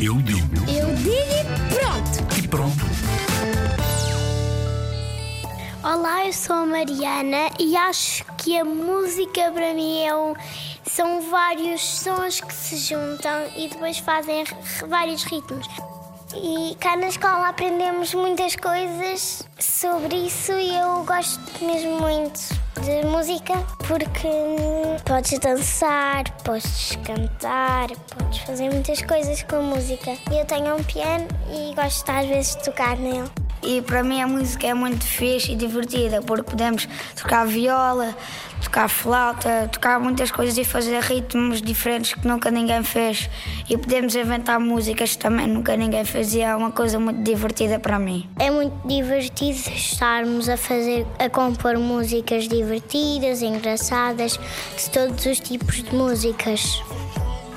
Eu digo Eu digo e pronto. e pronto. Olá, eu sou a Mariana e acho que a música para mim é um, são vários sons que se juntam e depois fazem vários ritmos. E cá na escola aprendemos muitas coisas sobre isso e eu gosto mesmo muito de música porque podes dançar, podes cantar, podes fazer muitas coisas com música. Eu tenho um piano e gosto às vezes de tocar nele. E para mim a música é muito fixe e divertida, porque podemos tocar viola, tocar flauta, tocar muitas coisas e fazer ritmos diferentes que nunca ninguém fez. E podemos inventar músicas que também nunca ninguém fez e é uma coisa muito divertida para mim. É muito divertido estarmos a fazer, a compor músicas divertidas, engraçadas, de todos os tipos de músicas.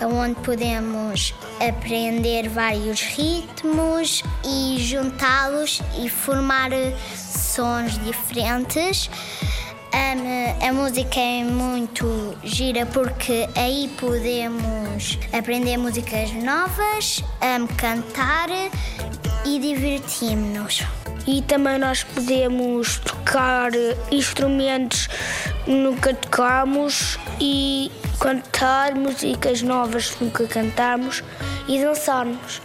Onde podemos aprender vários ritmos e juntá-los e formar sons diferentes. A música é muito gira porque aí podemos aprender músicas novas, cantar e divertimos-nos. E também nós podemos tocar instrumentos que nunca tocamos e cantar músicas novas que nunca cantamos e dançarmos.